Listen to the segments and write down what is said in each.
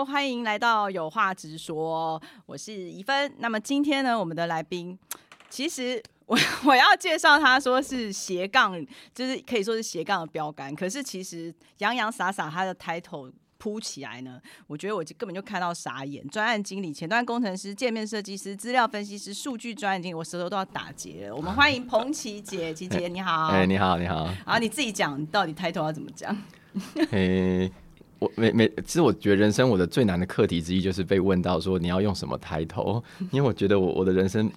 Hello，欢迎来到有话直说，我是怡芬。那么今天呢，我们的来宾，其实我我要介绍他说是斜杠，就是可以说是斜杠的标杆。可是其实洋洋洒洒他的 title 铺起来呢，我觉得我就根本就看到傻眼。专案经理、前端工程师、界面设计师、资料分析师、数据专案经理，我舌头都要打结了。我们欢迎彭琪姐，琪姐你好。哎，你好，你好。啊，你自己讲，到底 title 要怎么讲？哎。我每每其实我觉得人生我的最难的课题之一就是被问到说你要用什么抬头，因为我觉得我我的人生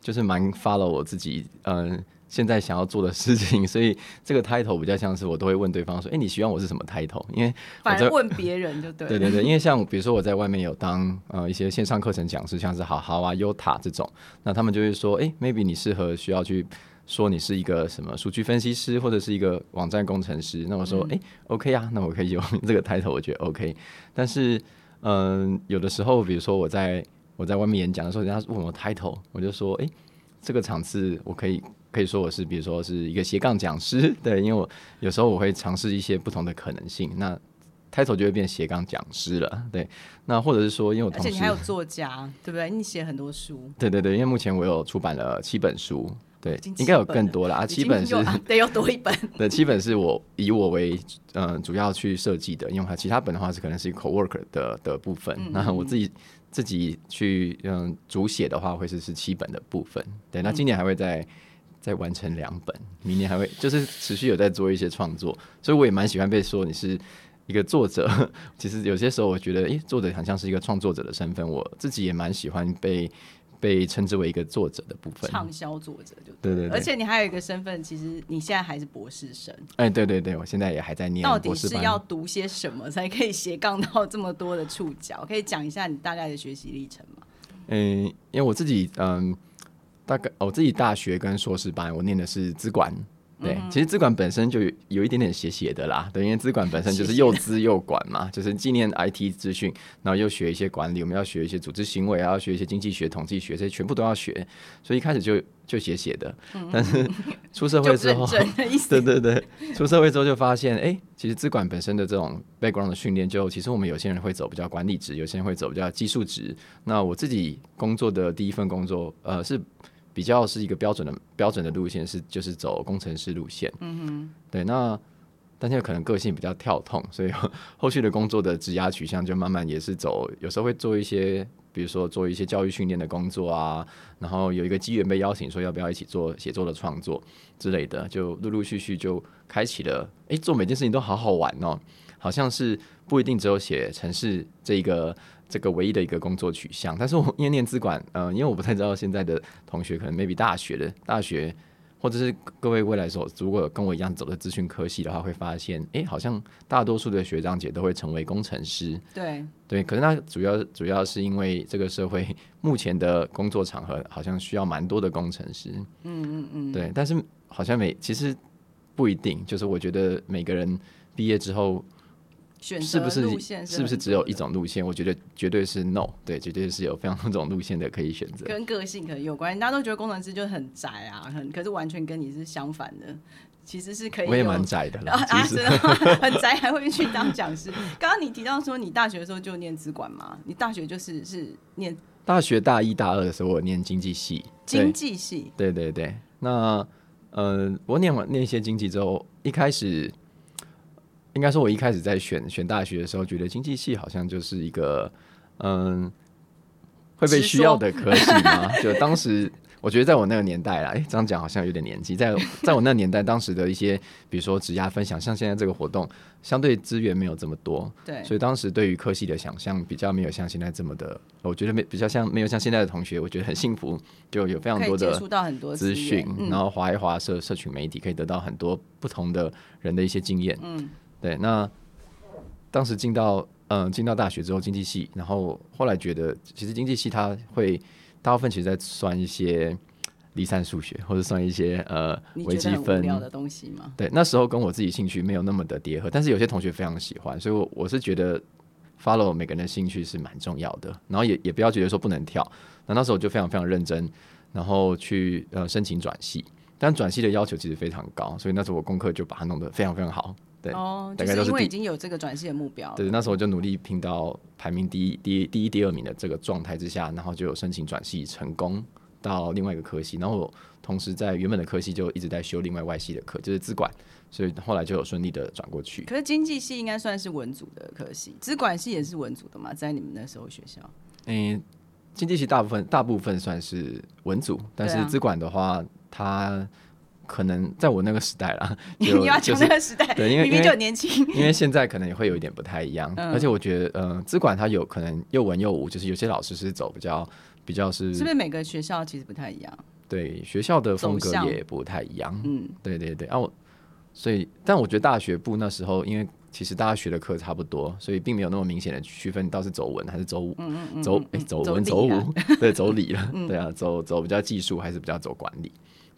就是蛮 follow 我自己嗯现在想要做的事情，所以这个 title 比较像是我都会问对方说，哎，你希望我是什么 title？因为反正问别人就对。对对对，因为像比如说我在外面有当呃一些线上课程讲师，像是好好啊、优塔这种，那他们就会说，哎，maybe 你适合需要去。说你是一个什么数据分析师，或者是一个网站工程师，那我说，哎，OK 啊，那我可以用这个 title，我觉得 OK。但是，嗯，有的时候，比如说我在我在外面演讲的时候，人家问我 title，我就说，哎，这个场次我可以可以说我是，比如说是一个斜杠讲师，对，因为我有时候我会尝试一些不同的可能性，那 title 就会变斜杠讲师了，对。那或者是说，因为我而且你还有作家，对不对？你写很多书，对对对，因为目前我有出版了七本书。对，应该有更多了啊！七本是得有多一本。对，七本是我以我为嗯主要去设计的，因为它其他本的话是可能是 co work 的的部分。那我自己自己去嗯主写的话，会是是七本的部分。对，那今年还会再再完成两本，明年还会就是持续有在做一些创作，所以我也蛮喜欢被说你是一个作者。其实有些时候我觉得，诶，作者好像是一个创作者的身份，我自己也蛮喜欢被。被称之为一个作者的部分，畅销作者就对对，而且你还有一个身份，其实你现在还是博士生。哎，对对对，我现在也还在念。到底是要读些什么才可以斜杠到这么多的触角？可以讲一下你大概的学习历程吗？嗯，因为我自己嗯，大概我自己大学跟硕士班，我念的是资管。对，其实资管本身就有一点点写写的啦，对，因为资管本身就是又资又管嘛，就是纪念 IT 资讯，然后又学一些管理，我们要学一些组织行为，要学一些经济学、统计学，这些全部都要学，所以一开始就就写写的，但是 出社会之后，对对对，出社会之后就发现，哎，其实资管本身的这种 background 的训练，就其实我们有些人会走比较管理职，有些人会走比较技术职，那我自己工作的第一份工作，呃，是。比较是一个标准的标准的路线是就是走工程师路线，嗯哼，对，那但是可能个性比较跳痛，所以 后续的工作的职涯取向就慢慢也是走，有时候会做一些，比如说做一些教育训练的工作啊，然后有一个机缘被邀请说要不要一起做写作的创作之类的，就陆陆续续就开启了，哎，做每件事情都好好玩哦，好像是不一定只有写城市这一个。这个唯一的一个工作取向，但是我 因为念资管，呃，因为我不太知道现在的同学可能 maybe 大学的大学，或者是各位未来所，如果跟我一样走的资讯科系的话，会发现，哎，好像大多数的学长姐都会成为工程师。对对，可是那主要主要是因为这个社会目前的工作场合好像需要蛮多的工程师。嗯嗯嗯。对，但是好像每其实不一定，就是我觉得每个人毕业之后。是不是是不是只有一种路线？我觉得绝对是 no，对，绝对是有非常多种路线的可以选择。跟个性可能有关，大家都觉得工程师就很宅啊，很可是完全跟你是相反的，其实是可以。我也蛮宅的，啊真的 很宅还会去当讲师。刚刚你提到说你大学的时候就念资管嘛？你大学就是是念大学大一大二的时候我念经济系，经济系，对对对。那呃，我念完念一些经济之后，一开始。应该说，我一开始在选选大学的时候，觉得经济系好像就是一个嗯会被需要的科系嘛。就当时我觉得，在我那个年代啦，哎，这样讲好像有点年纪。在在我那个年代，当时的一些比如说职涯分享，像现在这个活动，相对资源没有这么多，对，所以当时对于科系的想象比较没有像现在这么的，我觉得没比较像没有像现在的同学，我觉得很幸福，就有非常多的接触到很多资讯，然后划一划社社群媒体，可以得到很多不同的人的一些经验，嗯。对，那当时进到嗯进到大学之后，经济系，然后后来觉得其实经济系它会大部分其实在算一些离散数学，或者算一些呃微积分的东西吗？对，那时候跟我自己兴趣没有那么的叠合，但是有些同学非常喜欢，所以我我是觉得 follow 每个人的兴趣是蛮重要的，然后也也不要觉得说不能跳，那那时候我就非常非常认真，然后去呃申请转系，但转系的要求其实非常高，所以那时候我功课就把它弄得非常非常好。对，哦，大概都是第就是因为已经有这个转系的目标。对，那时候就努力拼到排名第一、第一、第一、第二名的这个状态之下，然后就有申请转系成功到另外一个科系，然后我同时在原本的科系就一直在修另外外系的课，就是资管，所以后来就有顺利的转过去。可是经济系应该算是文组的科系，资管系也是文组的嘛，在你们那时候学校。嗯、经济系大部分大部分算是文组，但是资管的话，它可能在我那个时代啦，你就要讲就是那个时代，对因为因为明明就年轻。因为现在可能也会有一点不太一样，嗯。而且我觉得，呃，资管它有可能又文又武，就是有些老师是走比较比较是是不是每个学校其实不太一样？对学校的风格也不太一样，嗯，对对对，啊我，所以但我觉得大学部那时候，因为其实大家学的课差不多，所以并没有那么明显的区分，到底是走文还是走武，嗯走哎、走文走武，对走理了，对啊，走走比较技术还是比较走管理，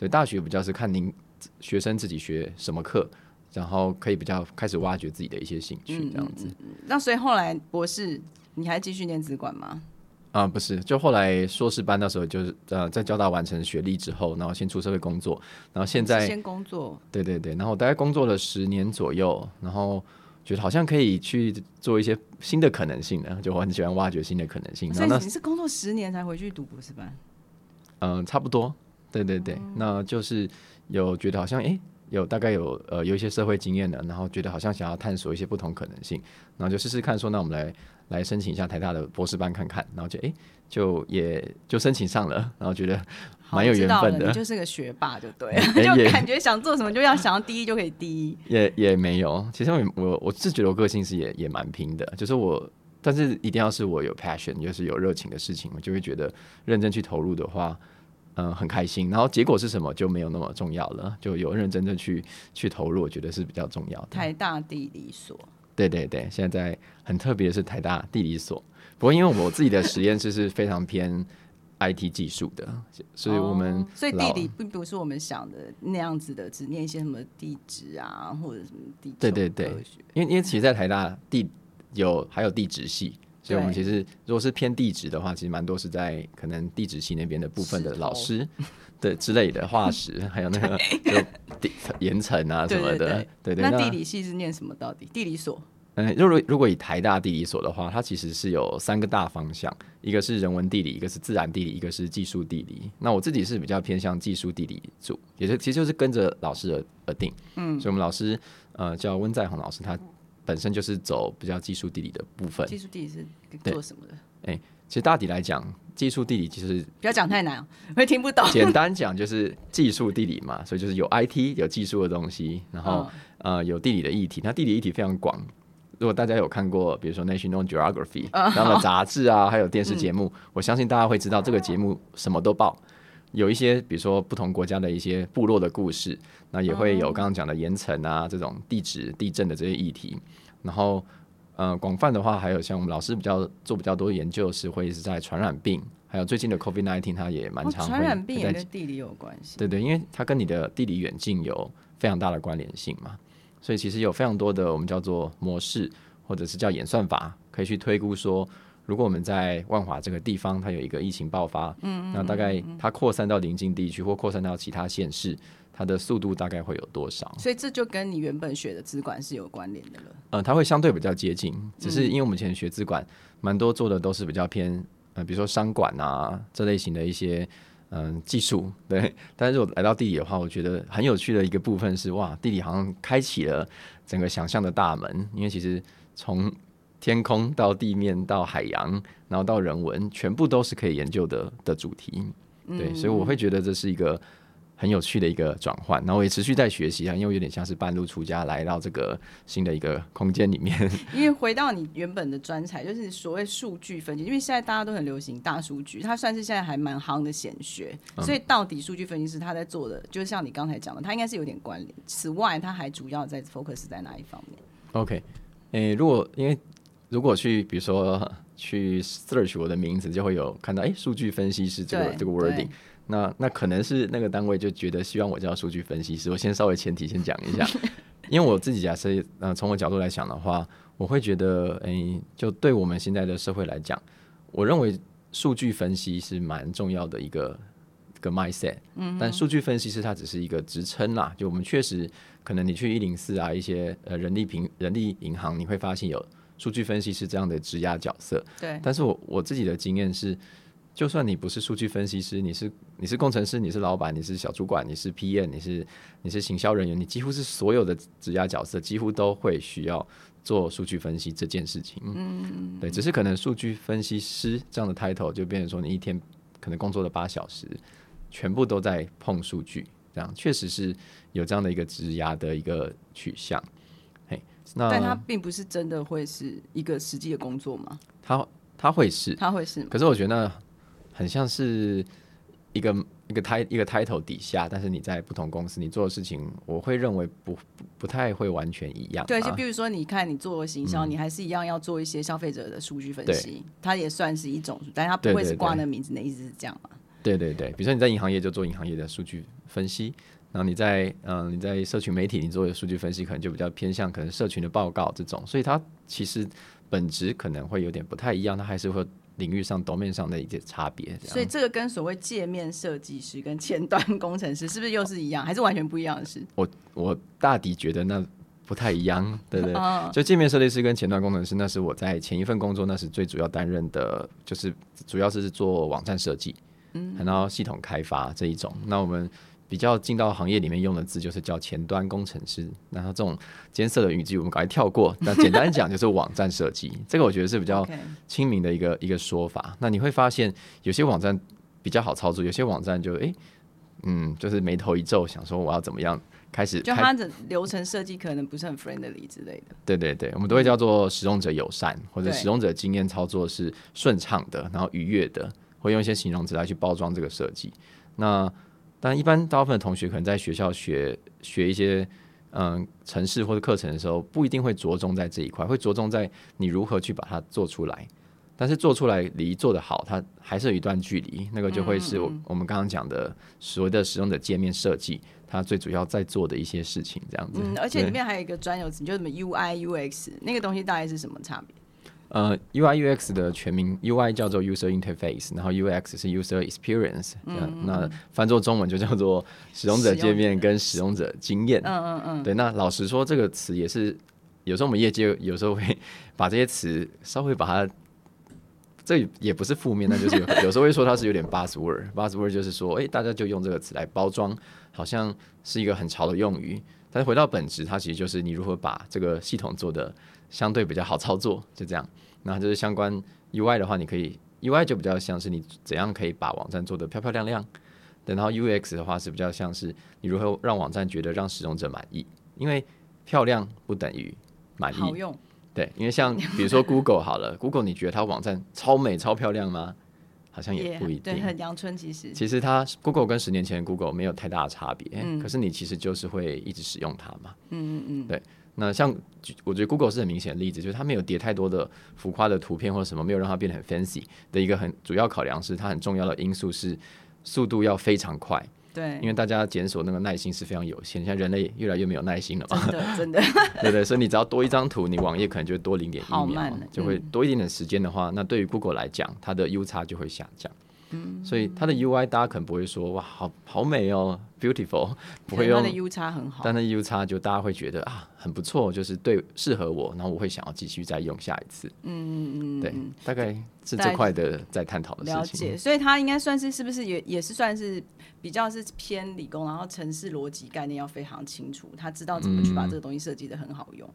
对大学比较是看您学生自己学什么课，然后可以比较开始挖掘自己的一些兴趣这样子。那所以后来博士你还继续念资管吗？啊、不是，就后来硕士班那时候就是呃，在交大完成学历之后，然后先出社会工作，然后现在先工作，对对对，然后我大概工作了十年左右，然后觉得好像可以去做一些新的可能性的，就我很喜欢挖掘新的可能性。那你是工作十年才回去读博士班？嗯、差不多，对对哦对，那就是有觉得好像诶，有大概有呃有一些社会经验的，然后觉得好像想要探索一些不同可能性，然后就试试看说，那我们来来申请一下台大的博士班看看，然后就诶，就也就申请上了，然后觉得蛮有缘分的你就是个学霸就对 就感觉想做什么就要想要第一就可以第一。也也没有，其实我我我是觉得我个性是也也蛮拼的，就是我，但是一定要是我有 passion，就是有热情的事情，我就会觉得认真去投入的话，嗯、很开心。然后结果是什么就没有那么重要了，就有认真的去去投入，我觉得是比较重要的。台大地理所，对对对，现在很特别的是台大地理所，不过因为我自己的实验室是非常偏 IT 技术的，所以我们、哦所以地理并不是我们想的那样子的，只念一些什么地质啊或者什么地球对对对因为因为其实，在台大地有还有地质系，所以我们其实如果是偏地质的话，其实蛮多是在可能地质系那边的部分的老师的之类的化石，还有那个 就地岩层啊什么的，对对对对。那地理系是念什么？到底地理所？嗯，如果如果以台大地理所的话，它其实是有三个大方向，一个是人文地理，一个是自然地理，一个是技术地理。那我自己是比较偏向技术地理组，也是其实就是跟着老师而而定。嗯，所以我们老师呃叫温在宏老师，他本身就是走比较技术地理的部分。技术地理是对做什么的？哎其实大体来讲，技术地理其实不要讲太难哦，会听不懂。简单讲就是技术地理嘛，所以就是有 IT 有技术的东西，然后、呃有地理的议题。那地理议题非常广。如果大家有看过，比如说 National Geography 这样的杂志啊，还有电视节目，我相信大家会知道这个节目什么都报。有一些比如说不同国家的一些部落的故事，那也会有刚刚讲的岩层啊这种地质、地震的这些议题。然后呃广泛的话，还有像我们老师比较做比较多研究是会是在传染病，还有最近的 COVID nineteen，它也蛮哦常会、传染病也跟地理有关系。对对，因为它跟你的地理远近有非常大的关联性嘛，所以其实有非常多的我们叫做模式，或者是叫演算法，可以去推估说，如果我们在万华这个地方它有一个疫情爆发，嗯那大概它扩散到邻近地区或扩散到其他县市，它的速度大概会有多少？所以这就跟你原本学的资管是有关联的了。呃，它会相对比较接近，只是因为我们以前学资管，蛮多做的都是比较偏呃，比如说商管啊这类型的一些嗯、技术，对。但是如果来到地理的话，我觉得很有趣的一个部分是，哇，地理好像开启了整个想象的大门，因为其实从天空到地面到海洋，然后到人文，全部都是可以研究的的主题，对。所以我会觉得这是一个。很有趣的一个转换，然后我也持续在学习啊，因为有点像是半路出家来到这个新的一个空间里面。因为回到你原本的专才，就是所谓数据分析，因为现在大家都很流行大数据，它算是现在还蛮夯的显学。嗯所以到底数据分析师他在做的，就像你刚才讲的，他应该是有点关联。此外，他还主要在 focus 在哪一方面？OK，诶、如果因为如果去比如说去 search 我的名字，就会有看到诶数据分析师这个这个 wording，那那可能是那个单位就觉得希望我叫数据分析师。我先稍微前提先讲一下，因为我自己假设，呃，从我角度来讲的话，我会觉得，诶、就对我们现在的社会来讲，我认为数据分析是蛮重要的一个个 mindset。嗯，但数据分析师它只是一个职称啦，就我们确实可能你去一零四啊一些呃人力平人力银行，你会发现有数据分析师这样的职压角色。对，但是我我自己的经验是。就算你不是数据分析师，你是你是工程师，你是老板，你是小主管，你是 PM，你是你是行销人员，你几乎是所有的职业角色，几乎都会需要做数据分析这件事情。嗯，对，只是可能数据分析师这样的 title 就变成说，你一天可能工作了八小时，全部都在碰数据，这样确实是有这样的一个职涯的一个取向。嘿，那但它并不是真的会是一个实际的工作吗？它它会是，它会是，可是我觉得。很像是一个一个 title 一个 title 底下，但是你在不同公司你做的事情，我会认为不不太会完全一样。对，就比如说，你看你做行销，你还是一样要做一些消费者的数据分析，它也算是一种，但它不会是挂那名字的意思是这样嘛？对对对，比如说你在银行业就做银行业的数据分析，然后你在嗯你在社群媒体你做的数据分析，可能就比较偏向可能社群的报告这种，所以它其实本质可能会有点不太一样，它还是会。领域上、domain 上的一些差别，所以这个跟所谓界面设计师跟前端工程师是不是又是一样，还是完全不一样的事？我我大抵觉得那不太一样，对不对？就界面设计师跟前端工程师，那是我在前一份工作，那是最主要担任的，就是主要是做网站设计，嗯，然后系统开发这一种。那我们。比较进到行业里面用的字就是叫前端工程师，然后这种艰涩的语句我们赶快跳过。那简单讲就是网站设计，这个我觉得是比较亲民的一个一个说法。那你会发现有些网站比较好操作，有些网站就哎，嗯，就是眉头一皱，想说我要怎么样开始？就它的流程设计可能不是很 friendly 之类的。对对对，我们都会叫做使用者友善，或者使用者经验操作是顺畅的，然后愉悦的，会用一些形容词来去包装这个设计。那但一般大部分的同学可能在学校学学一些嗯程式或者课程的时候，不一定会着重在这一块，会着重在你如何去把它做出来。但是做出来离做得好，它还是有一段距离。那个就会是我我们刚刚讲的所谓的使用者界面设计，它最主要在做的一些事情，这样子。嗯，而且里面还有一个专有词，就什么 UI UX，那个东西大概是什么差别？呃，UI UX 的全名，UI 叫做 User Interface，然后 UX 是 User Experience，嗯，那翻作中文就叫做使用者界面跟使用者经验。嗯嗯嗯。对，那老实说，这个词也是有时候我们业界有时候会把这些词稍微把它，这也不是负面，那就是 有时候会说它是有点 buzzword，buzzword 就是说，哎，大家就用这个词来包装，好像是一个很潮的用语。但是回到本质，它其实就是你如何把这个系统做的相对比较好操作，就这样。那就是相关 UI 的话，你可以 UI 就比较像是你怎样可以把网站做得漂漂亮亮。等到 UX 的话是比较像是你如何让网站觉得让使用者满意。因为漂亮不等于满意。好用。对，因为像比如说 Google 好了，Google 你觉得它网站超美超漂亮吗？好像也不一定。对，很阳春其实。其实它 Google 跟十年前 Google 没有太大的差别。嗯。可是你其实就是会一直使用它嘛。嗯嗯嗯。对。那像我觉得 Google 是很明显的例子，就是它没有叠太多的浮夸的图片或者什么，没有让它变得很 fancy 的一个很主要考量是它很重要的因素是速度要非常快。对，因为大家检索那个耐心是非常有限，现在人类越来越没有耐心了嘛。真的，真的。对对，所以你只要多一张图，你网页可能就多零点一秒，就会多一点点时间的话，那对于 Google 来讲，它的 U 差就会下降。所以它的 UI 大家可能不会说哇，好好美哦，beautiful，不会用。它的 U 差很好，但那 U 差就大家会觉得啊，很不错，就是对适合我，然后我会想要继续再用下一次。嗯嗯嗯，对，大概是这块的在探讨的事情。了解，所以它应该算是是不是也也是算是比较是偏理工，然后城市逻辑概念要非常清楚，他知道怎么去把这个东西设计的很好用。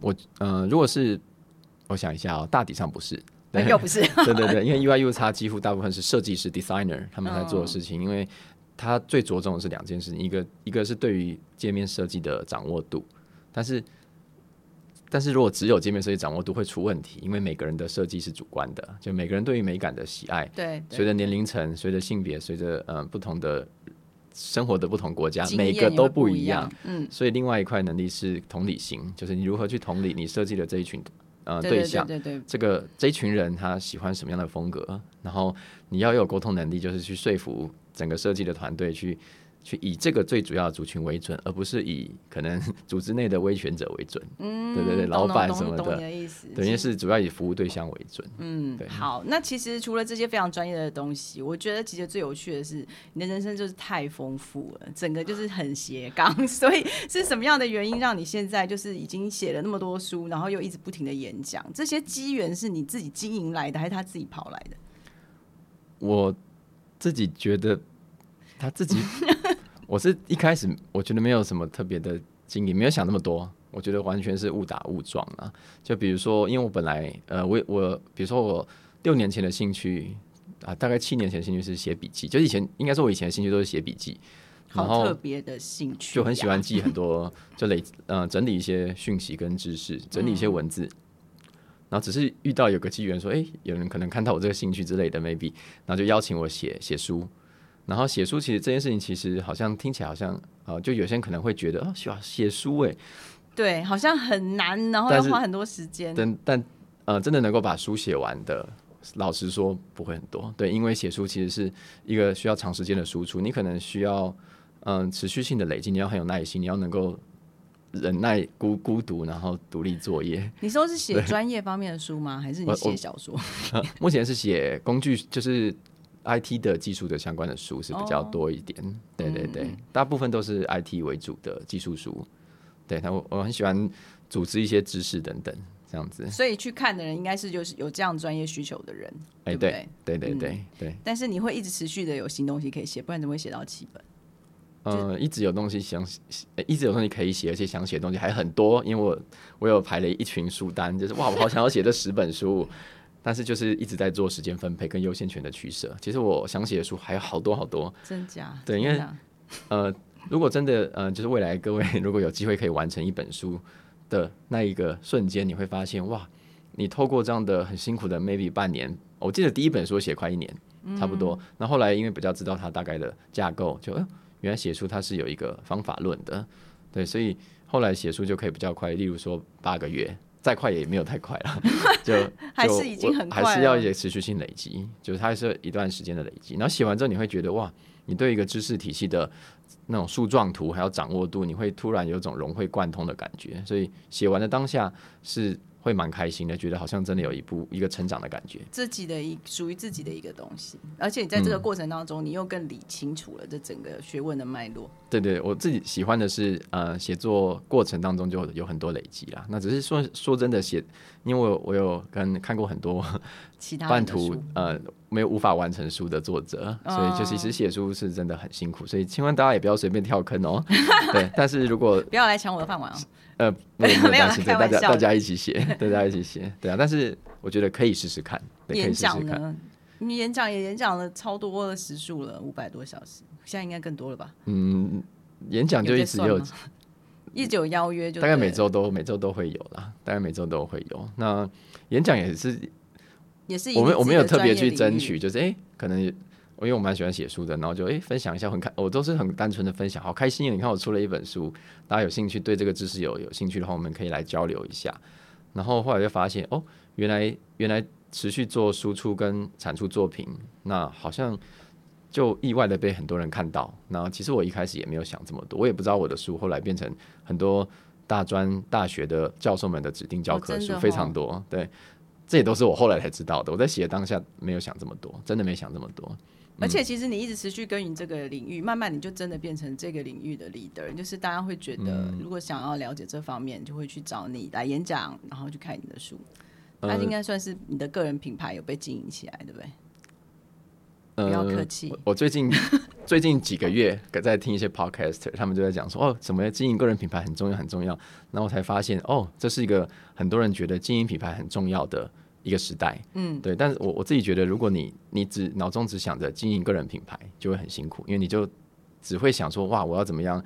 我嗯，如果是我想一下哦，大体上不是。又不是，对对对，因为 UI UX 几乎大部分是设计师 designer 他们在做的事情，因为他最着重的是两件事情，一个一个是对于界面设计的掌握度，但是但是如果只有界面设计掌握度会出问题，因为每个人的设计是主观的，就每个人对于美感的喜爱，对，随着年龄层、随着性别、随着呃不同的生活的不同国家，每个都不一样，嗯，所以另外一块能力是同理心，就是你如何去同理你设计的这一群。呃，对象，对对，这个这一群人他喜欢什么样的风格？然后你要有沟通能力，就是去说服整个设计的团队去去以这个最主要的族群为准，而不是以可能 组织内的威权者为准。嗯，对对对老板什么的懂你的意思。对，因为是主要以服务对象为准。嗯对，好，那其实除了这些非常专业的东西，我觉得其实最有趣的是你的人生就是太丰富了，整个就是很斜杠。所以是什么样的原因让你现在就是已经写了那么多书，然后又一直不停的演讲？这些机缘是你自己经营来的，还是他自己跑来的？我自己觉得他自己，我是一开始我觉得没有什么特别的经历，没有想那么多。我觉得完全是误打误撞啊。就比如说，因为我本来呃，我我比如说我六年前的兴趣啊，大概七年前的兴趣是写笔记，就以前应该说我以前的兴趣都是写笔记，然好后特别的兴趣，就很喜欢。记很多，就累 呃整理一些讯息跟知识，整理一些文字。然后只是遇到有个机缘，说，哎、有人可能看到我这个兴趣之类的，maybe，然后就邀请我写写书。然后写书其实这件事情，其实好像听起来好像，呃，就有些人可能会觉得，哦，写写书哎，对，好像很难，然后要花很多时间。但但呃，真的能够把书写完的，老实说不会很多。对，因为写书其实是一个需要长时间的输出，你可能需要嗯、持续性的累积，你要很有耐心，你要能够忍耐孤孤独，然后独立作业。你说是写专业方面的书吗？还是你写小说？呃目前是写工具，就是 IT 的技术的相关的书是比较哦多一点。对对嗯对，大部分都是 IT 为主的技术书。对，那我我很喜欢组织一些知识等等这样子。所以去看的人应该是就是有这样专业需求的人，哎，对对？对对对嗯对对，但是你会一直持续的有新东西可以写，不然怎么会写到七本？嗯，一直有东西想，写一直有东西可以写，而且想写的东西还很多，因为我我有排了一群书单，就是哇，我好想要写这十本书，但是就是一直在做时间分配跟优先权的取舍。其实我想写的书还有好多好多，真假？对因为呃，如果真的呃，就是未来各位如果有机会可以完成一本书的那一个瞬间，你会发现哇，你透过这样的很辛苦的 maybe 半年，我记得第一本书写快一年，差不多。那、后来因为比较知道它大概的架构，就、呃、原来写书它是有一个方法论的，对，所以后来写书就可以比较快，例如说八个月。再快也没有太快了，就还是已经很快还是要一些持续性累积，就是它是一段时间的累积。然后写完之后，你会觉得哇，你对一个知识体系的那种树状图还有掌握度，你会突然有种融会贯通的感觉。所以写完的当下是会蛮开心的，觉得好像真的有一步一个成长的感觉。自己的一属于自己的一个东西，而且你在这个嗯过程当中，你又更理清楚了这整个学问的脉络。对对，我自己喜欢的是，呃，写作过程当中就有很多累积啦。那只是说说真的写，因为我有我有跟看过很多其他半途呃没有无法完成书的作者，所以就其哦实写书是真的很辛苦，所以千万大家也不要随便跳坑哦。对，但是如果不要来抢我的饭碗哦。呃没有没有 大家大家一起写，大家一起写，对啊。但是我觉得可以试试看，对，可以演试试看。你演讲也演讲了超多的时数了，五百多小时，现在应该更多了吧？嗯，演讲就一直有 一直有邀约就大概每周都每周都会有啦，大概每周都会有。那演讲也是，也是我们我们有特别去争取，就是哎、诶可能也因为我蛮喜欢写书的，然后就哎、诶分享一下，很开，我都是很单纯的分享，好开心啊！你看我出了一本书，大家有兴趣对这个知识有有兴趣的话，我们可以来交流一下。然后后来就发现，哦，原来原来持续做输出跟产出作品，那好像就意外的被很多人看到。然后其实我一开始也没有想这么多，我也不知道我的书后来变成很多大专大学的教授们的指定教科书，非常哦多。对，这也都是我后来才知道的。我在写的当下没有想这么多，真的没想这么多。而且其实你一直持续耕耘这个领域，慢慢你就真的变成这个领域的 leader，就是大家会觉得，如果想要了解这方面，就会去找你来演讲，然后去看你的书。那应该算是你的个人品牌有被经营起来，对不对？不要客气呃我我最近 最近几个月在听一些 podcaster，他们就在讲说，哦，怎么经营个人品牌很重要很重要。然后我才发现，哦，这是一个很多人觉得经营品牌很重要的一个时代。嗯，对。但是我我自己觉得，如果你你只脑中只想着经营个人品牌，就会很辛苦，因为你就只会想说，哇，我要怎么样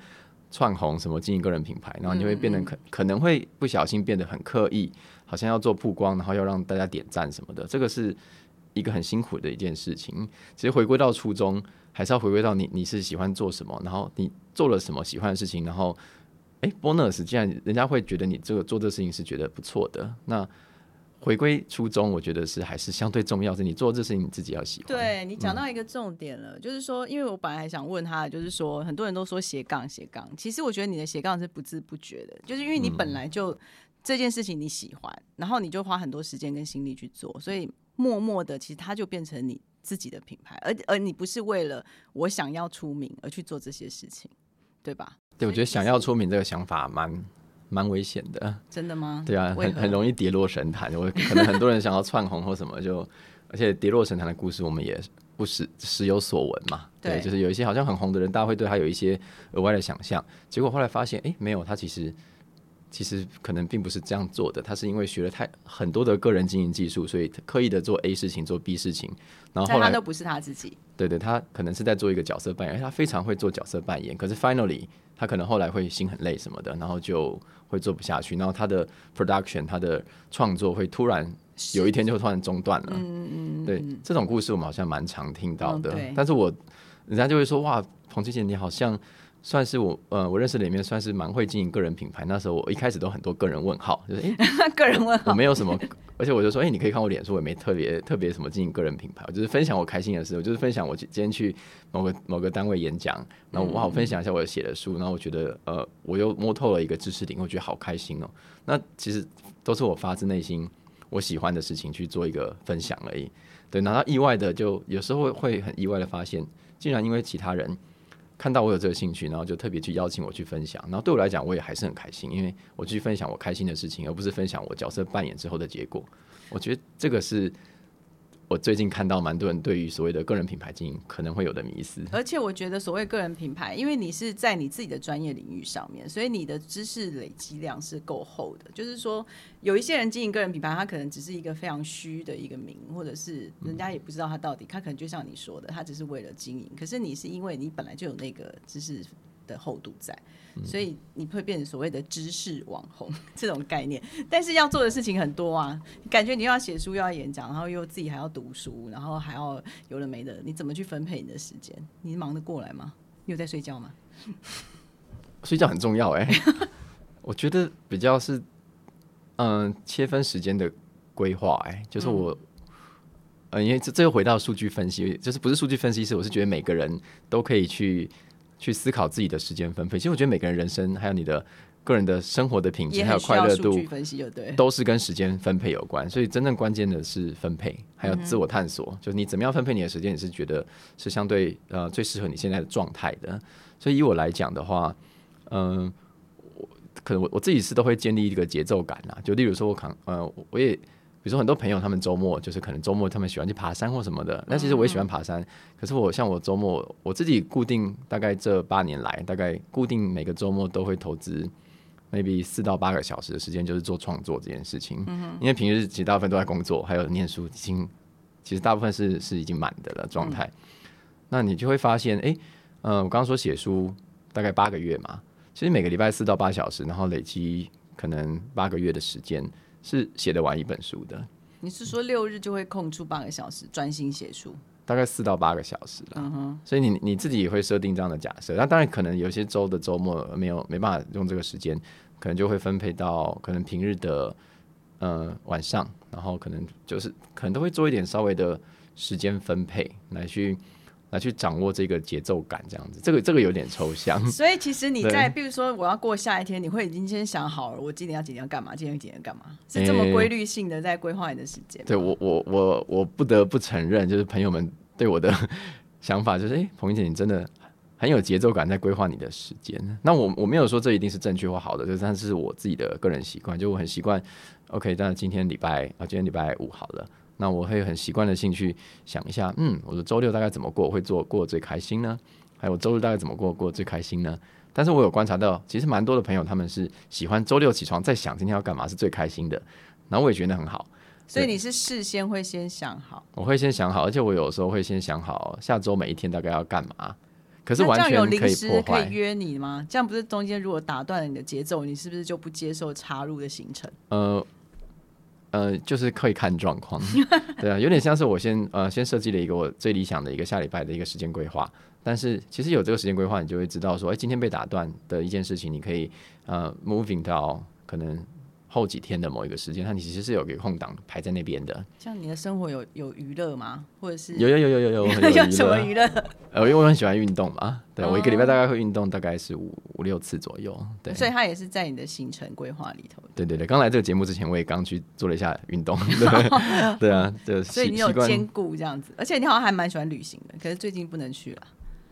窜红，什么经营个人品牌，然后你会变得可可能会不小心变得很刻意，好像要做曝光，然后要让大家点赞什么的，这个是一个很辛苦的一件事情。其实回归到初衷，还是要回归到你你是喜欢做什么，然后你做了什么喜欢的事情，然后哎、bonus 既然人家会觉得你这个做这事情是觉得不错的，那回归初衷，我觉得是还是相对重要，是你做这事情你自己要喜欢。对你讲到一个重点了，就是说，因为我本来还想问他，就是说，很多人都说斜杠斜杠，其实我觉得你的斜杠是不知不觉的，就是因为你本来就这件事情你喜欢，然后你就花很多时间跟心力去做，所以默默的，其实它就变成你自己的品牌，而而你不是为了我想要出名而去做这些事情，对吧？对，我觉得想要出名这个想法蛮蛮危险的。真的吗？对啊，很很容易跌落神坛。我可能很多人想要窜红或什么，就而且跌落神坛的故事，我们也不时时有所闻嘛。对就是有一些好像很红的人，大家会对他有一些额外的想象，结果后来发现，哎、没有，他其实其实可能并不是这样做的。他是因为学了太很多的个人经营技术，所以刻意的做 A 事情，做 B 事情，然后后来他都不是他自己。对对，他可能是在做一个角色扮演，而他非常会做角色扮演。可是 finally，他可能后来会心很累什么的，然后就会做不下去，然后他的 production，他的创作会突然有一天就突然中断了。嗯嗯，对，这种故事我们好像蛮常听到的，嗯但是我人家就会说哇，彭俊杰你好像。算是我呃，我认识里面算是蛮会经营个人品牌。那时候我一开始都很多个人问号，就是诶，个人问我号。没有什么，而且我就说，哎、你可以看我脸书，我也没特别特别什么经营个人品牌，我就是分享我开心的事，我就是分享我今天去某个某个单位演讲，然后我好分享一下我写的书，然后我觉得呃，我又摸透了一个知识点，我觉得好开心哦。那其实都是我发自内心我喜欢的事情去做一个分享而已。对，然后意外的就有时候会会很意外的发现，竟然因为其他人。看到我有这个兴趣，然后就特别去邀请我去分享，然后对我来讲，我也还是很开心，因为我去分享我开心的事情，而不是分享我角色扮演之后的结果。我觉得这个是我最近看到蛮多人对于所谓的个人品牌经营可能会有的迷思。而且我觉得所谓个人品牌，因为你是在你自己的专业领域上面，所以你的知识累积量是够厚的。就是说，有一些人经营个人品牌，他可能只是一个非常虚的一个名，或者是人家也不知道他到底，他可能就像你说的，他只是为了经营。可是你是因为你本来就有那个知识的厚度在，所以你会变成所谓的知识网红 这种概念。但是要做的事情很多啊，感觉你又要写书，又要演讲，然后又自己还要读书，然后还要有的没的，你怎么去分配你的时间？你忙得过来吗？你有在睡觉吗？睡觉很重要哎、我觉得比较是嗯、切分时间的规划哎，就是我。呃，因为这这又回到数据分析，就是不是数据分析师，我是觉得每个人都可以去去思考自己的时间分配。其实我觉得每个人人生还有你的个人的生活的品质，还有快乐度，分析，对。都是跟时间分配有关，所以真正关键的是分配，还有自我探索，就是你怎么样分配你的时间，你是觉得是相对呃最适合你现在的状态的。所以以我来讲的话，嗯、我可能我我自己是都会建立一个节奏感啊，就例如说我可能呃我也。比如说很多朋友他们周末就是可能周末他们喜欢去爬山或什么的，那其实我也喜欢爬山，可是我像我周末我自己固定大概这八年来，大概固定每个周末都会投资 maybe 四到八个小时的时间，就是做创作这件事情。嗯因为平日其实大部分都在工作，还有念书，已经其实大部分是是已经满的了状态。那你就会发现，哎、嗯、我刚刚说写书大概八个月嘛，其实每个礼拜四到八小时，然后累积可能八个月的时间，是写得完一本书的，你是说六日就会空出八个小时专心写书？大概四到八个小时了。嗯哼，所以你你自己也会设定这样的假设，那当然可能有些周的周末没有没办法用这个时间，可能就会分配到可能平日的呃晚上，然后可能就是可能都会做一点稍微的时间分配来去来去掌握这个节奏感，这样子，这个这个有点抽象。所以其实你在，比如说我要过下一天，你会已经先想好了，我今天要几点要干嘛，今天几点干嘛，是这么规律性的在规划你的时间吗。对我我我我不得不承认，就是朋友们对我的想法就是，哎、彭英姐你真的很有节奏感，在规划你的时间。那我我没有说这一定是正确或好的，就是但是我自己的个人习惯，就我很习惯，OK，那今天礼拜啊，今天礼拜五好了。那我会很习惯的性去想一下，嗯，我的周六大概怎么过，我会做过最开心呢？还有周日大概怎么过过最开心呢？但是我有观察到，其实蛮多的朋友他们是喜欢周六起床在想今天要干嘛是最开心的，然后我也觉得很好。所以你是事先会先想好，我会先想好，而且我有时候会先想好下周每一天大概要干嘛。可是完全可以临时破坏。可以约你吗？这样不是中间如果打断了你的节奏，你是不是就不接受插入的行程？呃呃，就是可以看状况，对啊，有点像是我先呃先设计了一个我最理想的一个下礼拜的一个时间规划。但是其实有这个时间规划，你就会知道说，哎、今天被打断的一件事情，你可以呃 moving 到可能后几天的某一个时间，它你其实是有个空档排在那边的。像你的生活有有娱乐吗？或者是有有有有有有什么娱乐？呃，因为我很喜欢运动嘛，对我一个礼拜大概会运动大概是五五六次左右。对，所以它也是在你的行程规划里头。对对对，刚来这个节目之前，我也刚去做了一下运动。对对啊，所以你有兼顾这样子，而且你好像还蛮喜欢旅行的，可是最近不能去了。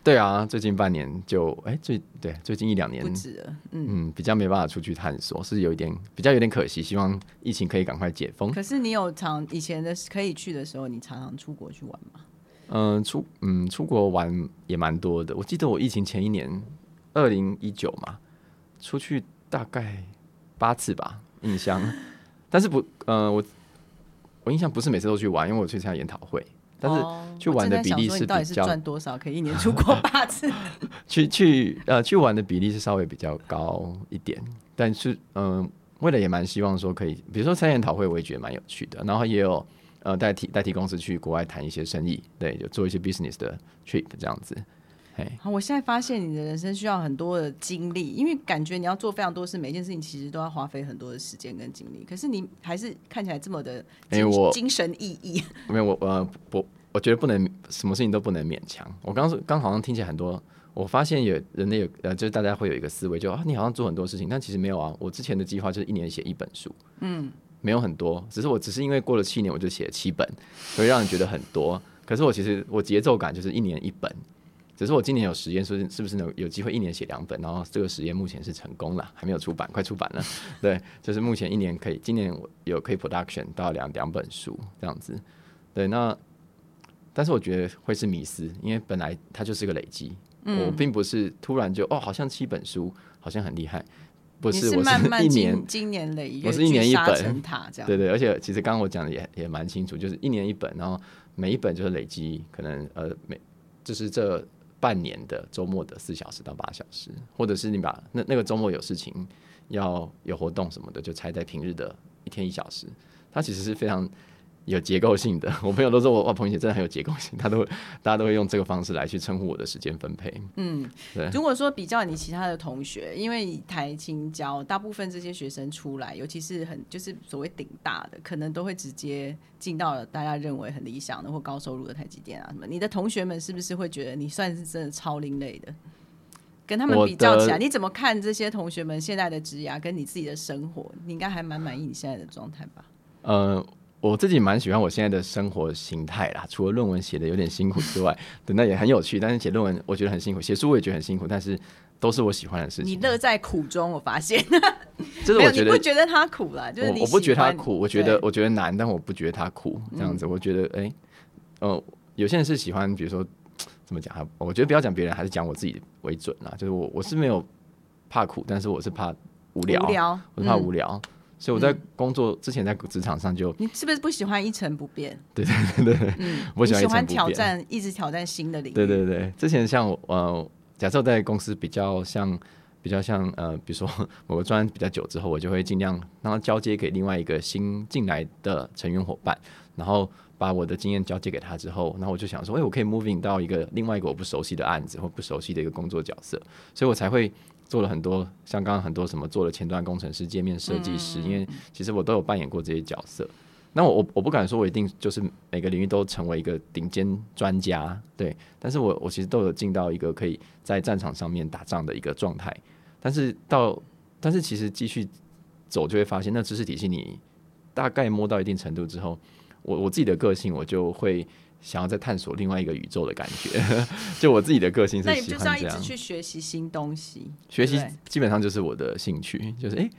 对啊，最近半年就哎最对最近一两年不止了。嗯，嗯，比较没办法出去探索，是有一点比较有点可惜。希望疫情可以赶快解封。可是你有常以前的可以去的时候，你常常出国去玩吗？嗯、出嗯出国玩也蛮多的。我记得我疫情前一年，二零一九嘛，出去大概八次吧，印象。但是不，呃，我我印象不是每次都去玩，因为我去参加研讨会。但是哦去玩的比例是是比较赚多少，可以一年出国 八次？去去呃去玩的比例是稍微比较高一点，但是嗯、为了也蛮希望说可以，比如说参研讨会，我也觉得蛮有趣的，然后也有呃代替代替公司去国外谈一些生意，对，就做一些 business 的 trip 这样子，嘿，好，我现在发现你的人生需要很多的精力，因为感觉你要做非常多事，每件事情其实都要花费很多的时间跟精力。可是你还是看起来这么的精,、哎我精神奕奕。没有我呃我我觉得不能什么事情都不能勉强。我刚说刚好像听起来很多，我发现有人类有呃，就是大家会有一个思维，就啊你好像做很多事情，但其实没有啊。我之前的计划就是一年写一本书，嗯，没有很多，只是我只是因为过了七年我就写了七本，所以让人觉得很多。可是我其实我节奏感就是一年一本。只是我今年有实验，说是是不是能有机会一年写两本？然后这个实验目前是成功了，还没有出版，快出版了。对，就是目前一年可以，今年我有可以 production 到两两本书这样子。对，那但是我觉得会是迷思，因为本来它就是个累积，我并不是突然就哦，好像七本书好像很厉害，不你是，我慢慢一年经经年累月，我是一年一本。对对，而且其实刚刚我讲的也也蛮清楚，就是一年一本，然后每一本就是累积可能呃每就是这半年的周末的四小时到八小时，或者是你把那那个周末有事情要有活动什么的，就拆在平日的一天一小时，它其实是非常。有结构性的，我朋友都说我哇，彭姐真的很有结构性，他都会大家都会用这个方式来去称呼我的时间分配。嗯对，如果说比较你其他的同学，因为台青教大部分这些学生出来，尤其是很就是所谓顶大的，可能都会直接进到了大家认为很理想的或高收入的台积电啊什么。你的同学们是不是会觉得你算是真的超另类的？跟他们比较起来，你怎么看这些同学们现在的职涯跟你自己的生活？你应该还蛮满意你现在的状态吧？呃，我自己蛮喜欢我现在的生活形态啦，除了论文写的有点辛苦之外，对，那也很有趣。但是写论文我觉得很辛苦，写书我也觉得很辛苦，但是都是我喜欢的事情。你乐在苦中，我发现 就是我觉得你不觉得他苦啦？就是你我我不觉得它苦，我觉得我觉得难，但我不觉得它苦。这样子，我觉得哎、呃，有些人是喜欢，比如说怎么讲啊？我觉得不要讲别人，还是讲我自己为准啦。就是我我是没有怕苦，但是我是怕无聊，无聊，我是怕嗯无聊。所以我在工作之前，在职场上就你是不是不喜欢一成不变？对 对对对，嗯，我喜欢挑战，一直挑战新的领域。对对对，之前像我呃，假设在公司比较像比较像呃，比如说 某个专案比较久之后，我就会尽量让它交接给另外一个新进来的成员伙伴，然后把我的经验交接给他之后，然后我就想说，哎、我可以 moving 到一个另外一个我不熟悉的案子或不熟悉的一个工作角色，所以我才会。做了很多，像刚刚很多什么做了前端工程师、界面设计师，因为其实我都有扮演过这些角色。那我我我不敢说我一定就是每个领域都成为一个顶尖专家，对，但是我我其实都有进到一个可以在战场上面打仗的一个状态。但是到但是其实继续走就会发现，那知识体系你大概摸到一定程度之后，我我自己的个性我就会想要再探索另外一个宇宙的感觉。就我自己的个性是那你就是要喜欢这样，一直去学习新东西，学习基本上就是我的兴趣，就是诶，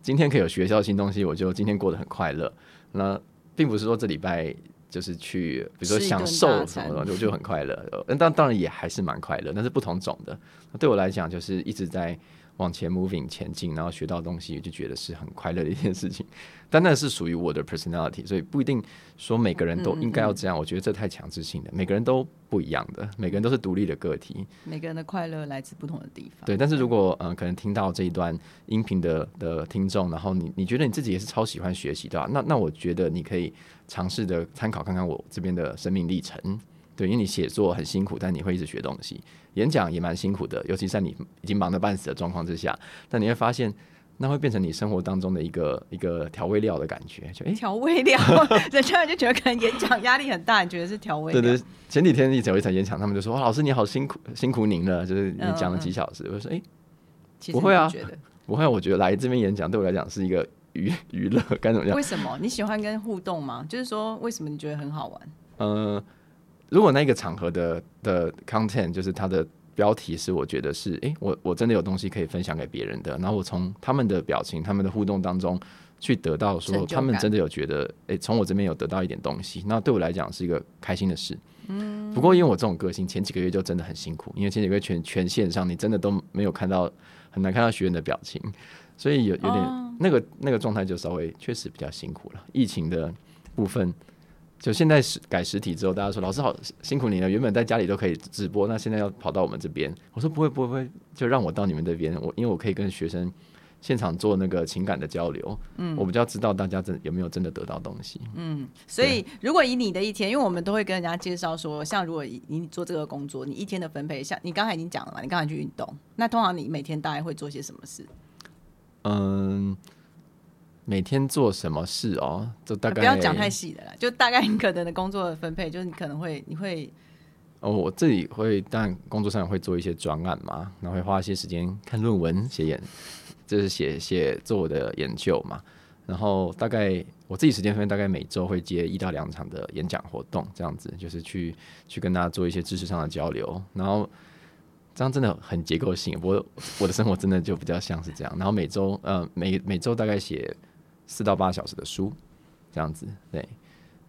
今天可以有学校新东西，我就今天过得很快乐。那并不是说这礼拜就是去，比如说享受什么的，我就很快乐。嗯但当然也还是蛮快乐，那是不同种的。那对我来讲，就是一直在往前 moving 前进，然后学到东西，就觉得是很快乐的一件事情。但那是属于我的 personality，所以不一定说每个人都应该要这样。我觉得这太强制性的，每个人都不一样的，每个人都是独立的个体。每个人的快乐来自不同的地方。对，但是如果嗯、呃可能听到这一段音频的的听众，然后你你觉得你自己也是超喜欢学习的话，那那我觉得你可以尝试的参考看看我这边的生命历程。对，因为你写作很辛苦，但你会一直学东西；演讲也蛮辛苦的，尤其在你已经忙得半死的状况之下，但你会发现那会变成你生活当中的一个一个调味料的感觉，就哎，调味料，人家就觉得可能演讲压力很大，你觉得是调味料？对对，前几天一有一场演讲，他们就说哇，老师你好辛苦，辛苦您了，就是你讲了几小时。我说哎，不会啊，不会，我觉得来这边演讲对我来讲是一个娱娱乐，该怎么样？为什么你喜欢跟互动吗？就是说，为什么你觉得很好玩？嗯，如果那个场合的的 content 就是它的。标题是我觉得是，哎，我我真的有东西可以分享给别人的，然后我从他们的表情、他们的互动当中去得到说，他们真的有觉得，哎，从我这边有得到一点东西，那对我来讲是一个开心的事。嗯。不过因为我这种个性，前几个月就真的很辛苦，因为前几个月全全线上，你真的都没有看到，很难看到学员的表情，所以有有点那个那个状态就稍微确实比较辛苦了。疫情的部分。就现在实改实体之后，大家说老师好辛苦你了。原本在家里都可以直播，那现在要跑到我们这边。我说不会不会不会，就让我到你们这边。我因为我可以跟学生现场做那个情感的交流。嗯，我比较知道大家真有没有真的得到东西。嗯，所以如果以你的一天，因为我们都会跟人家介绍说，像如果你做这个工作，你一天的分配，像你刚才已经讲了嘛，你刚才去运动，那通常你每天大概会做些什么事？嗯。每天做什么事哦？就大概不要讲太细的啦，就大概你可能的工作的分配，就是你可能会你会哦，我自己会，但工作上会做一些专案嘛，然后会花一些时间看论文、写研，就是写写做我的研究嘛。然后大概我自己时间分，大概每周会接一到两场的演讲活动，这样子就是去去跟大家做一些知识上的交流。然后这样真的很结构性，我我的生活真的就比较像是这样。然后每周呃每每周大概写。四到八小时的书，这样子对，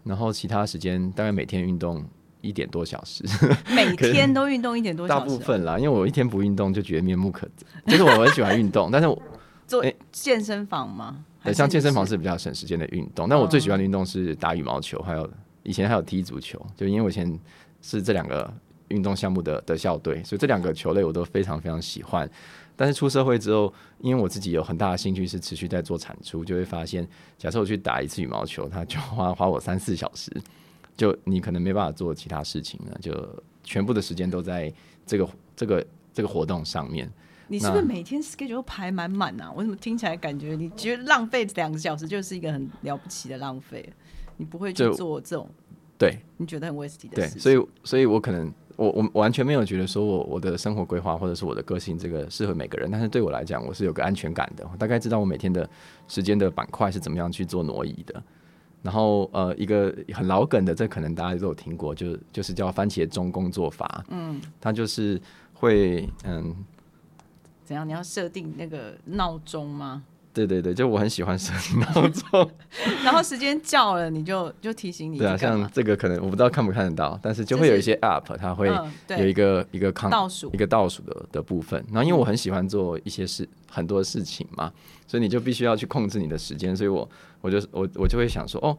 然后其他时间大概每天运动一点多小时，每天都运动一点多，大部分啦，因为我一天不运动就觉得面目可憎。就是我很喜欢运动，但是我 做健身房吗？对，像健身房是比较省时间的运动。但我最喜欢的运动是打羽毛球，还有以前还有踢足球。就因为我以前是这两个运动项目的的校队，所以这两个球类我都非常非常喜欢。但是出社会之后，因为我自己有很大的兴趣是持续在做产出，就会发现，假设我去打一次羽毛球，它就花花我三四小时，就你可能没办法做其他事情了，就全部的时间都在这个这个这个活动上面。你是不是每天 schedule 排满满啊？我怎么听起来感觉你觉得浪费两个小时就是一个很了不起的浪费？你不会去做这种对？你觉得很 waste 的？对，所以所以我可能。我我完全没有觉得说我我的生活规划或者是我的个性这个适合每个人，但是对我来讲，我是有个安全感的，我大概知道我每天的时间的板块是怎么样去做挪移的。然后呃，一个很老梗的，这可能大家都有听过，就就是叫番茄钟工作法。嗯，它就是会嗯，怎样？你要设定那个闹钟吗？对对对，就我很喜欢设 闹钟，然后时间叫了你就就提醒你。对啊，像这个可能我不知道看不看得到，但是就会有一些 App，它会有一个一个倒数一个倒数的的部分。然后因为我很喜欢做一些事很多事情嘛，所以你就必须要去控制你的时间，所以我我就我我就会想说哦。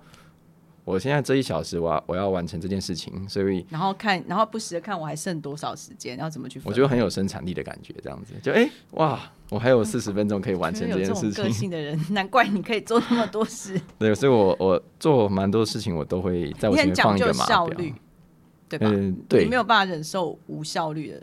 我现在这一小时，我要我要完成这件事情，所以然后看，然后不时的看我还剩多少时间，要怎么去？我觉得很有生产力的感觉，这样子就哎哇，我还有 四十分钟可以完成这件事情。个性的人，难怪你可以做那么多事。对，所以我我做蛮多事情，我都会在我前面放一个码表，对吧？嗯，对，没有办法忍受无效率的，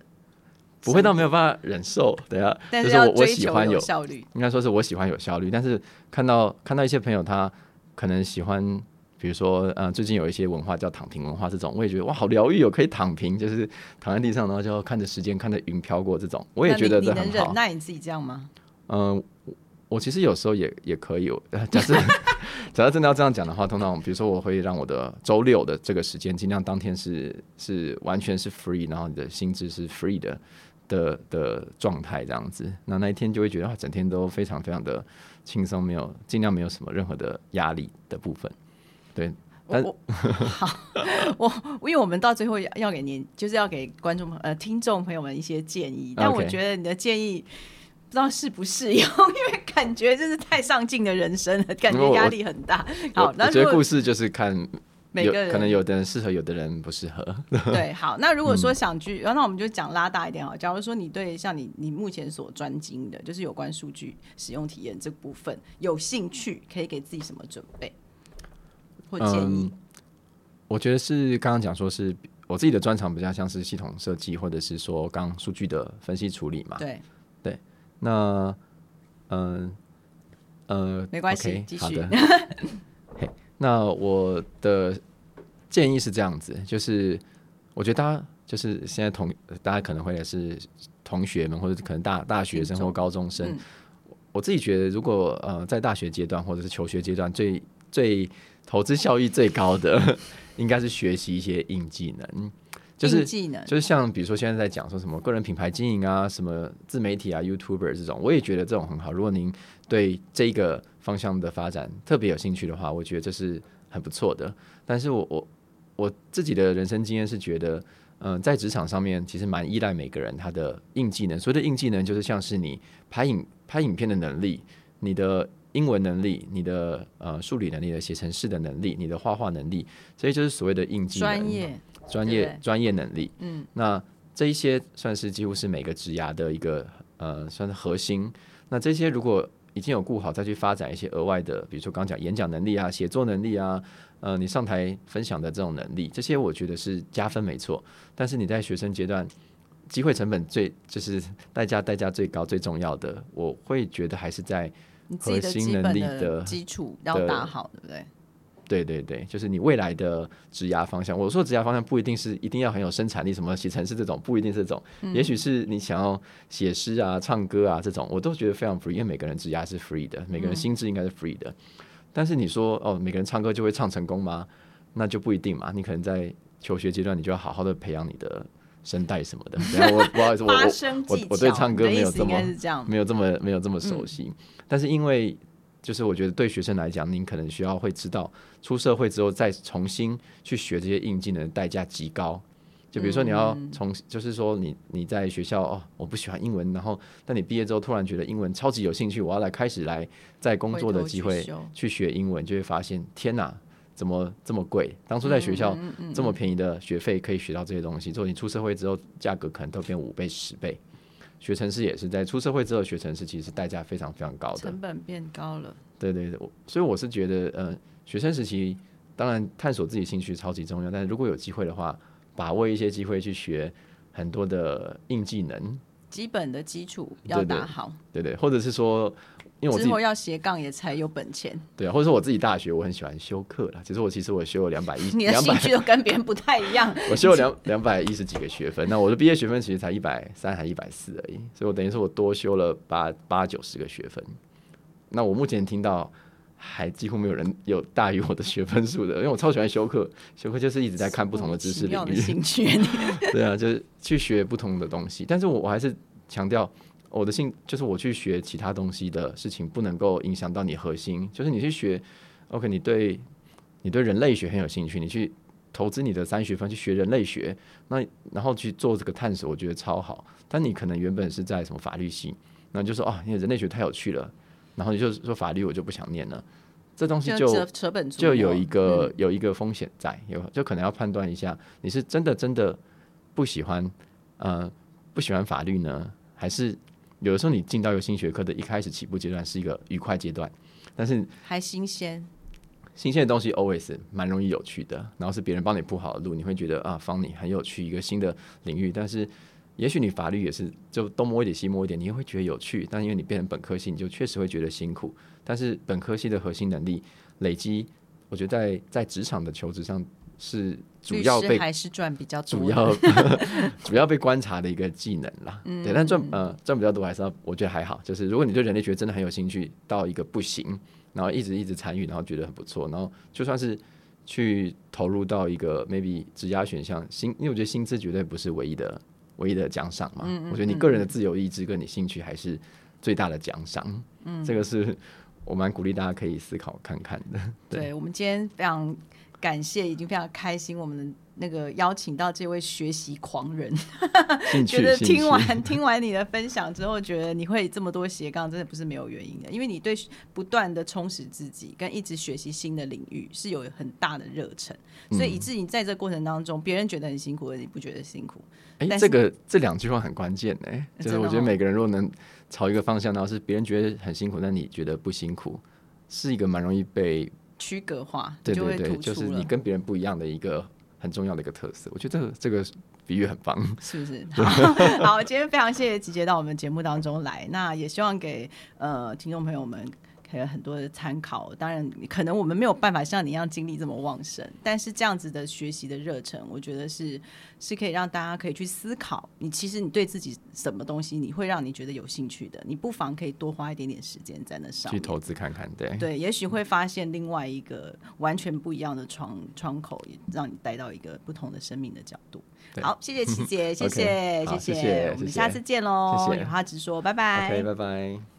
不会到没有办法忍受，对啊，但是我我喜欢有效率，应该说是我喜欢有效率，但是看到看到一些朋友他可能喜欢。比如说，呃，最近有一些文化叫躺平文化，这种我也觉得哇，好疗愈哦，可以躺平，就是躺在地上，然后就看着时间，看着云飘过，这种我也觉得很好。你能忍耐你自己这样吗？嗯，我其实有时候也也可以。假设 假设真的要这样讲的话，通常比如说我会让我的周六的这个时间，尽量当天是是完全是 free，然后你的心智是 free 的的的状态，这样子，那那一天就会觉得啊整天都非常非常的轻松，没有尽量没有什么任何的压力的部分。对，我 好，我因为我们到最后要要给您，就是要给观众呃听众朋友们一些建议，但我觉得你的建议不知道适不适用，因为感觉真是太上进的人生了，感觉压力很大。好，那觉得故事就是看每个人，可能有的人适合，有的人不适合。对，好，那如果说想去，那我们就讲拉大一点啊。假如说你对像你你目前所专精的，就是有关数据使用体验这部分有兴趣，可以给自己什么准备？或建议，我觉得是刚刚讲说是我自己的专长比较像是系统设计，或者是说刚数据的分析处理嘛。对对，那嗯，呃，没关系继续好的。嘿，那我的建议是这样子，就是我觉得大家就是现在同大家可能会是同学们，或者可能大大学生或高中生。嗯我自己觉得，如果呃在大学阶段或者是求学阶段，最最投资效益最高的，应该是学习一些硬技能，就是技能，就是像比如说现在在讲说什么个人品牌经营啊，什么自媒体啊、YouTuber 这种，我也觉得这种很好。如果您对这个方向的发展特别有兴趣的话，我觉得这是很不错的。但是我我我自己的人生经验是觉得，嗯、在职场上面其实蛮依赖每个人他的硬技能。所谓的硬技能，就是像是你拍影拍影片的能力，你的英文能力，你的呃数理能力、的写程式的能力，你的画画能力，这些就是所谓的硬技能。专业，专业专业能力。嗯，那这一些算是几乎是每个职涯的一个呃，算是核心。那这些如果已经有顾好，再去发展一些额外的，比如说刚刚讲演讲能力啊、写作能力啊，呃，你上台分享的这种能力，这些我觉得是加分没错。但是你在学生阶段，机会成本最就是代价代价最高最重要的，我会觉得还是在你自己的核心能基本力的基础要打好，对不对？对对对，就是你未来的职涯方向。我说职涯方向不一定是一定要很有生产力，什么写程式这种不一定是这种，也许是你想要写诗啊、唱歌啊这种，我都觉得非常 free，因为每个人职涯是 free 的，每个人心智应该是 free 的。但是你说哦，每个人唱歌就会唱成功吗？那就不一定嘛。你可能在求学阶段，你就要好好的培养你的声带什么的。然后我不好意思，我我我我对唱歌没有这么这，没有这么没有这么熟悉。但是因为就是我觉得对学生来讲，您可能需要会知道，出社会之后再重新去学这些硬技能的代价极高。就比如说你要从，就是说你你在学校哦，我不喜欢英文，然后但你毕业之后突然觉得英文超级有兴趣，我要来开始来在工作的机会去学英文，就会发现天哪，怎么这么贵？当初在学校这么便宜的学费可以学到这些东西，之后你出社会之后，价格可能都变五倍十倍。学城市也是在出社会之后学城市，其实代价非常非常高的。成本变高了。对对对，所以我是觉得，呃，学生时期当然探索自己兴趣超级重要，但是如果有机会的话，把握一些机会去学很多的硬技能，基本的基础要打好，对对，或者是说，因为我之后要斜杠也才有本钱。对啊，或者说我自己大学我很喜欢修课啦，其实我其实我修了两百一 你的，兴趣都跟别人不太一样，我修了两两百一十几个学分，那我的毕业学分其实才一百三还一百四而已，所以我等于说我多修了八八九十个学分。那我目前听到还几乎没有人有大于我的学分数的，因为我超喜欢修课，修课就是一直在看不同的知识领域，兴趣，对啊，就是去学不同的东西。但是我我还是强调我的兴，就是我去学其他东西的事情不能够影响到你核心，就是你去学，OK，你对你对人类学很有兴趣，你去投资你的三学分去学人类学，那然后去做这个探索，我觉得超好。但你可能原本是在什么法律系，那就说哦，因为人类学太有趣了，然后你就说法律我就不想念了，这东西就就有一个、嗯。有一个风险在，有就可能要判断一下，你是真的真的不喜欢呃不喜欢法律呢，还是有的时候你进到一个新学科的一开始起步阶段是一个愉快阶段，但是还新鲜，新鲜的东西 always 蛮容易有趣的，然后是别人帮你铺好的路，你会觉得啊，方你很有趣，一个新的领域。但是也许你法律也是就东摸一点西摸一点，你也会觉得有趣，但因为你变成本科系，你就确实会觉得辛苦。但是本科系的核心能力累积，我觉得在在职场的求职上是主要被还是赚比较多，主要 主要被观察的一个技能啦。对，但赚呃赚比较多还是要，我觉得还好。就是如果你对人类学真的很有兴趣，到一个不行，然后一直一直参与，然后觉得很不错，然后就算是去投入到一个 maybe 职涯选项，薪，因为我觉得薪资绝对不是唯一的唯一的奖赏嘛。我觉得你个人的自由意志跟你兴趣还是最大的奖赏。嗯，这个是我蛮鼓励大家可以思考看看的。对我们今天非常感谢，已经非常开心，我们的那个邀请到这位学习狂人，觉得听完听完你的分享之后，觉得你会这么多斜杠，真的不是没有原因的，因为你对不断的充实自己跟一直学习新的领域是有很大的热忱，所以以至于你在这过程当中，别人觉得很辛苦，而你不觉得辛苦。哎、但这个这两句话很关键哎、就是我觉得每个人如果能朝一个方向，然后是别人觉得很辛苦，但你觉得不辛苦，是一个蛮容易被区隔化，对对对，就是你跟别人不一样的一个很重要的一个特色。我觉得这个这个比喻很棒。是不是？好，好，今天非常谢谢集结到我们节目当中来，那也希望给呃听众朋友们还有很多的参考。当然，可能我们没有办法像你一样精力这么旺盛，但是这样子的学习的热忱，我觉得是是可以让大家可以去思考。你其实你对自己什么东西，你会让你觉得有兴趣的，你不妨可以多花一点点时间在那上去投资看看，对对，也许会发现另外一个完全不一样的窗窗口，也让你带到一个不同的生命的角度。好，谢谢琪姐，谢谢好谢谢谢我们下次见喽，谢谢有话直说，拜拜。，OK，拜拜。